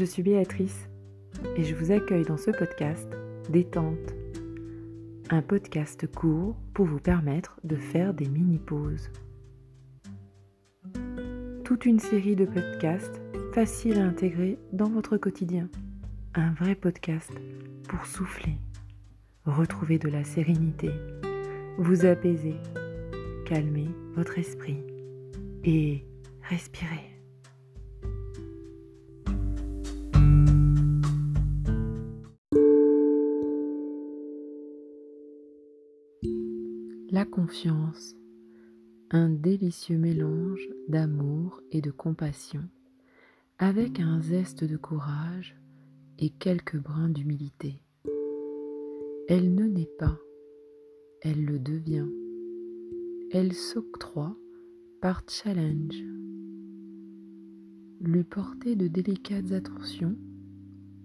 je suis Béatrice et je vous accueille dans ce podcast Détente, un podcast court pour vous permettre de faire des mini-pauses. Toute une série de podcasts faciles à intégrer dans votre quotidien. Un vrai podcast pour souffler, retrouver de la sérénité, vous apaiser, calmer votre esprit et respirer. Confiance, un délicieux mélange d'amour et de compassion, avec un zeste de courage et quelques brins d'humilité. Elle ne naît pas, elle le devient. Elle s'octroie par challenge. Lui porter de délicates attentions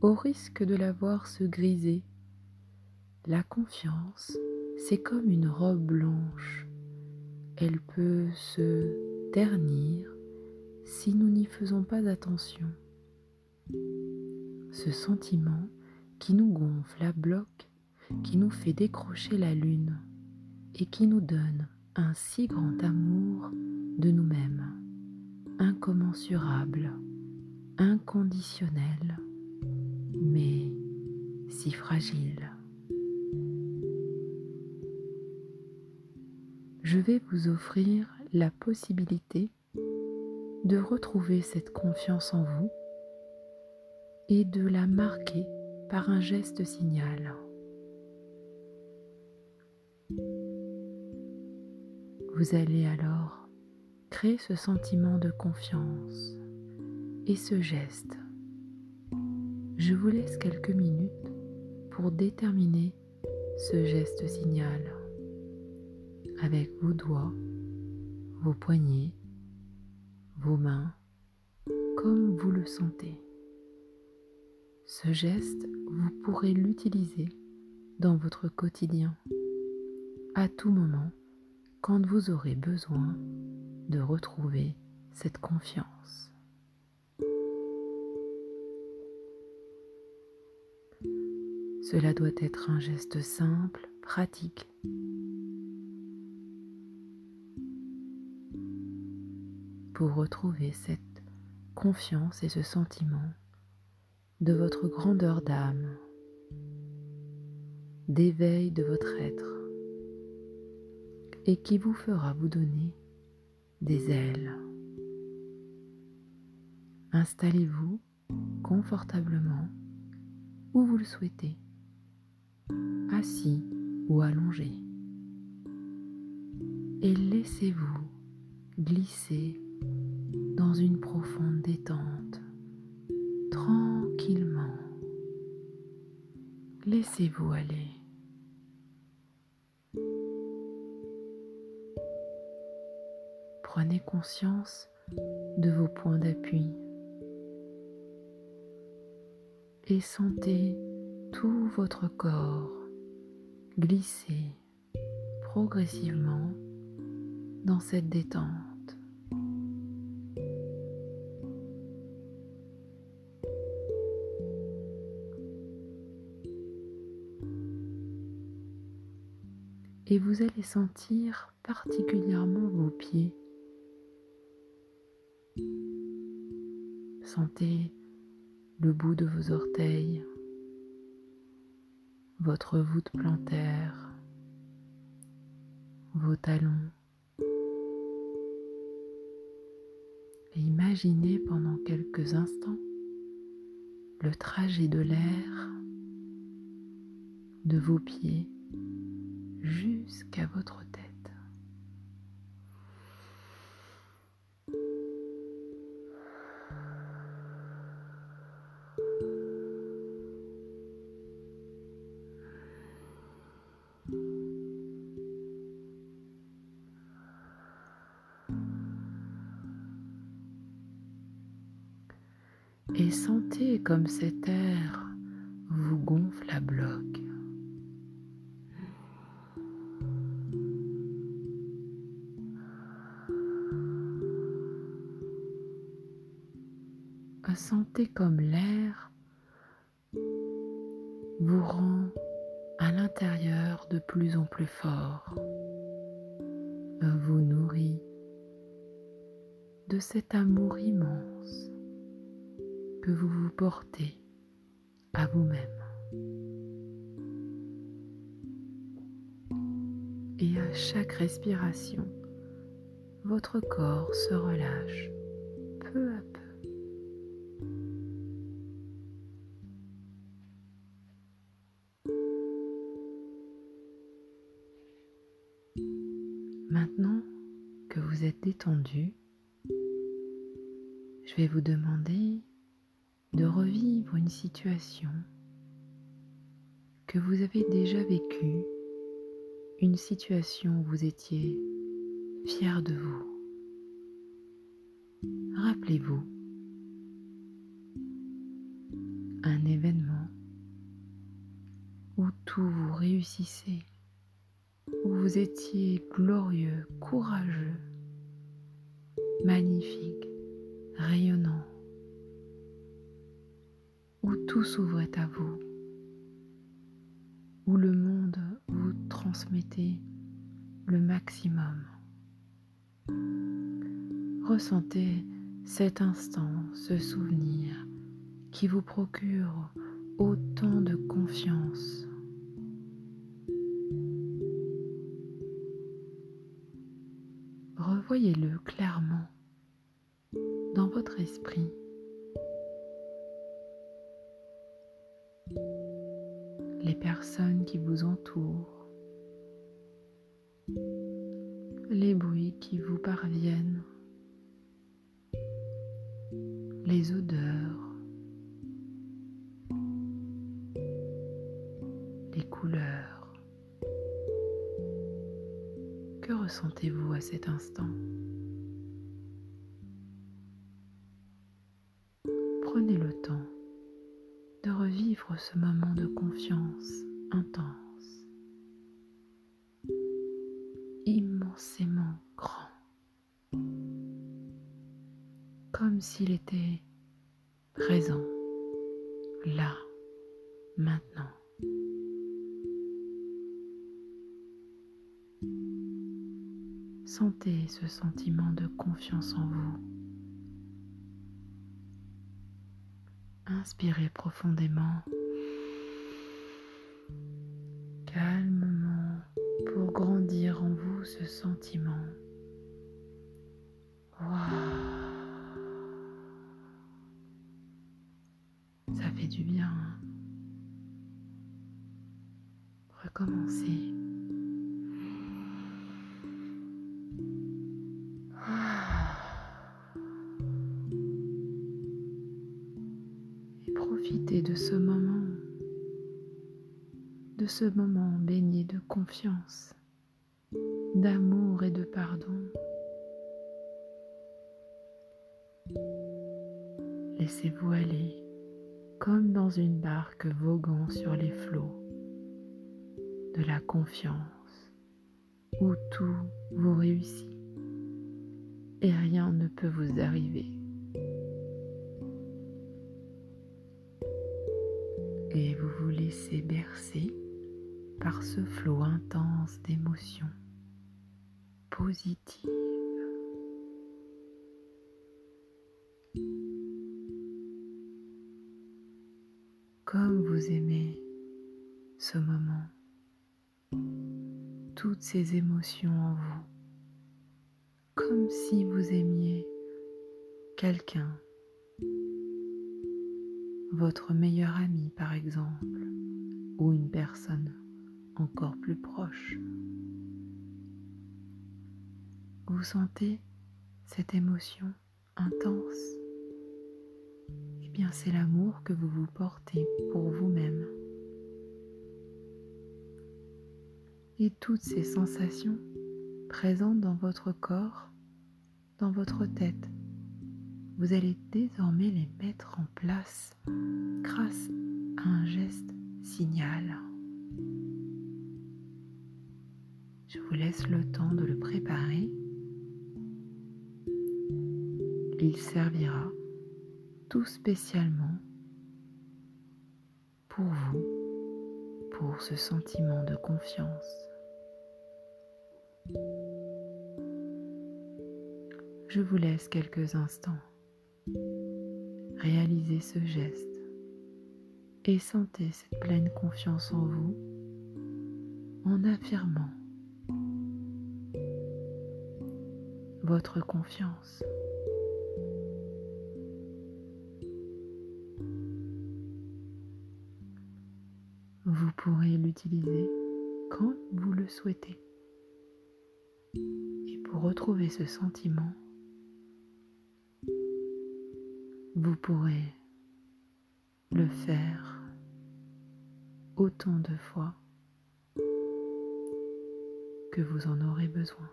au risque de la voir se griser. La confiance c'est comme une robe blanche. Elle peut se ternir si nous n'y faisons pas attention. Ce sentiment qui nous gonfle à bloc, qui nous fait décrocher la lune et qui nous donne un si grand amour de nous-mêmes, incommensurable, inconditionnel, mais si fragile. Je vais vous offrir la possibilité de retrouver cette confiance en vous et de la marquer par un geste signal. Vous allez alors créer ce sentiment de confiance et ce geste. Je vous laisse quelques minutes pour déterminer ce geste signal avec vos doigts, vos poignets, vos mains, comme vous le sentez. Ce geste, vous pourrez l'utiliser dans votre quotidien, à tout moment, quand vous aurez besoin de retrouver cette confiance. Cela doit être un geste simple, pratique, pour retrouver cette confiance et ce sentiment de votre grandeur d'âme, d'éveil de votre être, et qui vous fera vous donner des ailes. Installez-vous confortablement où vous le souhaitez, assis ou allongé, et laissez-vous glisser une profonde détente, tranquillement. Laissez-vous aller. Prenez conscience de vos points d'appui et sentez tout votre corps glisser progressivement dans cette détente. Et vous allez sentir particulièrement vos pieds. Sentez le bout de vos orteils, votre voûte plantaire, vos talons. Et imaginez pendant quelques instants le trajet de l'air de vos pieds jusqu'à votre tête. Et sentez comme cet air vous gonfle à bloc. Ressentez comme l'air vous rend à l'intérieur de plus en plus fort, vous nourrit de cet amour immense que vous vous portez à vous-même. Et à chaque respiration, votre corps se relâche peu à peu. Maintenant que vous êtes détendu, je vais vous demander de revivre une situation que vous avez déjà vécue, une situation où vous étiez fier de vous. Rappelez-vous un événement où tout vous réussissait où vous étiez glorieux, courageux, magnifique, rayonnant, où tout s'ouvrait à vous, où le monde vous transmettait le maximum. Ressentez cet instant, ce souvenir qui vous procure autant de confiance, Voyez-le clairement dans votre esprit. Les personnes qui vous entourent, les bruits qui vous parviennent, les odeurs, les couleurs. Que ressentez-vous à cet instant Prenez le temps de revivre ce moment de confiance intense, immensément grand, comme s'il était présent, là, maintenant. Sentez ce sentiment de confiance en vous. Inspirez profondément, calmement, pour grandir en vous ce sentiment. Ça fait du bien. Hein. Recommencez. Ce moment baigné de confiance, d'amour et de pardon. Laissez-vous aller comme dans une barque voguant sur les flots de la confiance où tout vous réussit et rien ne peut vous arriver. et vous vous laissez bercer par ce flot intense d'émotions positives. Comme vous aimez ce moment, toutes ces émotions en vous, comme si vous aimiez quelqu'un. Votre meilleur ami par exemple, ou une personne encore plus proche. Vous sentez cette émotion intense Eh bien c'est l'amour que vous vous portez pour vous-même. Et toutes ces sensations présentes dans votre corps, dans votre tête, vous allez désormais les mettre en place grâce à un geste signal. Je vous laisse le temps de le préparer. Il servira tout spécialement pour vous, pour ce sentiment de confiance. Je vous laisse quelques instants réaliser ce geste et sentez cette pleine confiance en vous en affirmant votre confiance. Vous pourrez l'utiliser quand vous le souhaitez. Et pour retrouver ce sentiment, vous pourrez le faire autant de fois que vous en aurez besoin.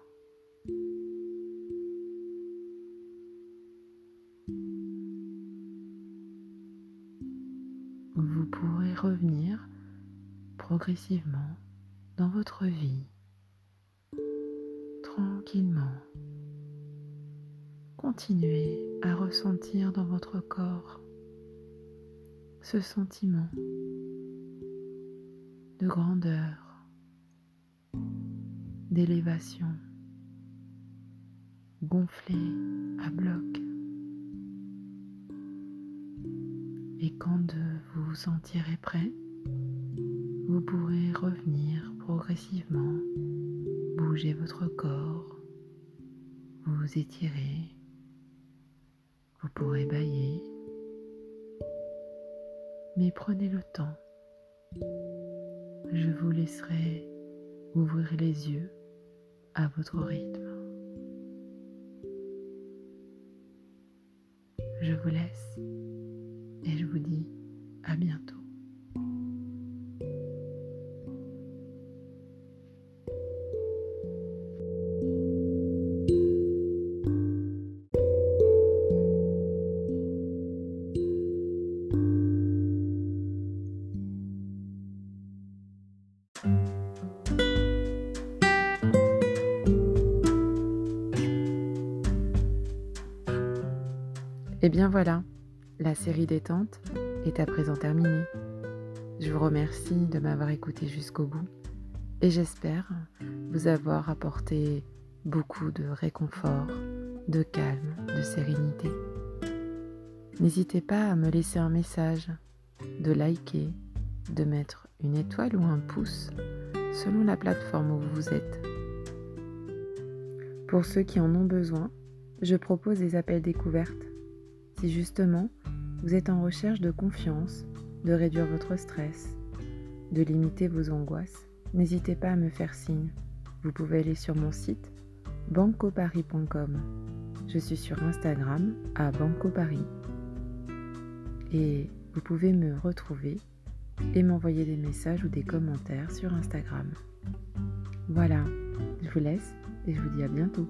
Revenir progressivement dans votre vie, tranquillement. Continuez à ressentir dans votre corps ce sentiment de grandeur, d'élévation, gonflé à bloc. Et quand vous vous sentirez prêt, vous pourrez revenir progressivement, bouger votre corps, vous étirer, vous pourrez bailler, mais prenez le temps. Je vous laisserai ouvrir les yeux à votre rythme. Je vous laisse et je vous dis à bientôt. Et eh bien voilà, la série détente est à présent terminée. Je vous remercie de m'avoir écouté jusqu'au bout et j'espère vous avoir apporté beaucoup de réconfort, de calme, de sérénité. N'hésitez pas à me laisser un message, de liker, de mettre une étoile ou un pouce selon la plateforme où vous êtes. Pour ceux qui en ont besoin, je propose des appels découvertes si justement vous êtes en recherche de confiance, de réduire votre stress, de limiter vos angoisses, n'hésitez pas à me faire signe. Vous pouvez aller sur mon site bancoparis.com. Je suis sur Instagram à bancoparis. Et vous pouvez me retrouver et m'envoyer des messages ou des commentaires sur Instagram. Voilà, je vous laisse et je vous dis à bientôt.